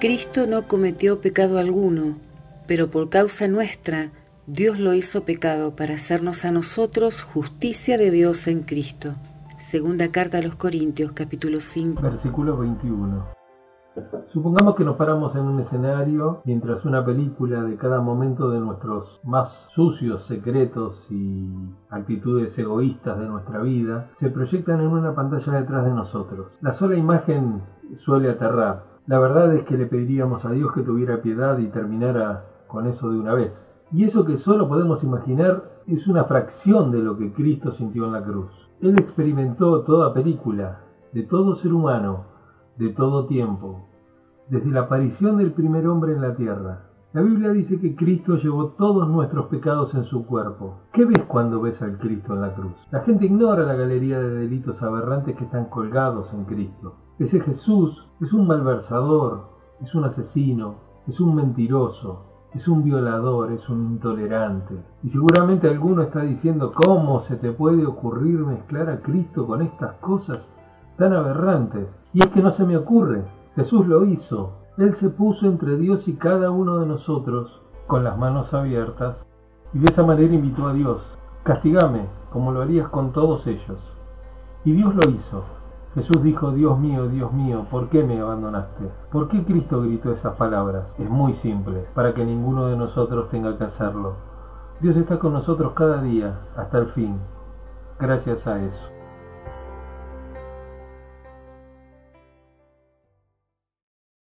Cristo no cometió pecado alguno, pero por causa nuestra Dios lo hizo pecado para hacernos a nosotros justicia de Dios en Cristo. Segunda carta a los Corintios, capítulo 5. Versículo 21. Supongamos que nos paramos en un escenario mientras una película de cada momento de nuestros más sucios secretos y actitudes egoístas de nuestra vida se proyectan en una pantalla detrás de nosotros. La sola imagen suele aterrar. La verdad es que le pediríamos a Dios que tuviera piedad y terminara con eso de una vez. Y eso que solo podemos imaginar es una fracción de lo que Cristo sintió en la cruz. Él experimentó toda película, de todo ser humano, de todo tiempo, desde la aparición del primer hombre en la tierra. La Biblia dice que Cristo llevó todos nuestros pecados en su cuerpo. ¿Qué ves cuando ves al Cristo en la cruz? La gente ignora la galería de delitos aberrantes que están colgados en Cristo. Ese Jesús es un malversador, es un asesino, es un mentiroso, es un violador, es un intolerante. Y seguramente alguno está diciendo, ¿cómo se te puede ocurrir mezclar a Cristo con estas cosas tan aberrantes? Y es que no se me ocurre. Jesús lo hizo. Él se puso entre Dios y cada uno de nosotros con las manos abiertas y de esa manera invitó a Dios, castigame como lo harías con todos ellos. Y Dios lo hizo. Jesús dijo, Dios mío, Dios mío, ¿por qué me abandonaste? ¿Por qué Cristo gritó esas palabras? Es muy simple, para que ninguno de nosotros tenga que hacerlo. Dios está con nosotros cada día, hasta el fin, gracias a eso.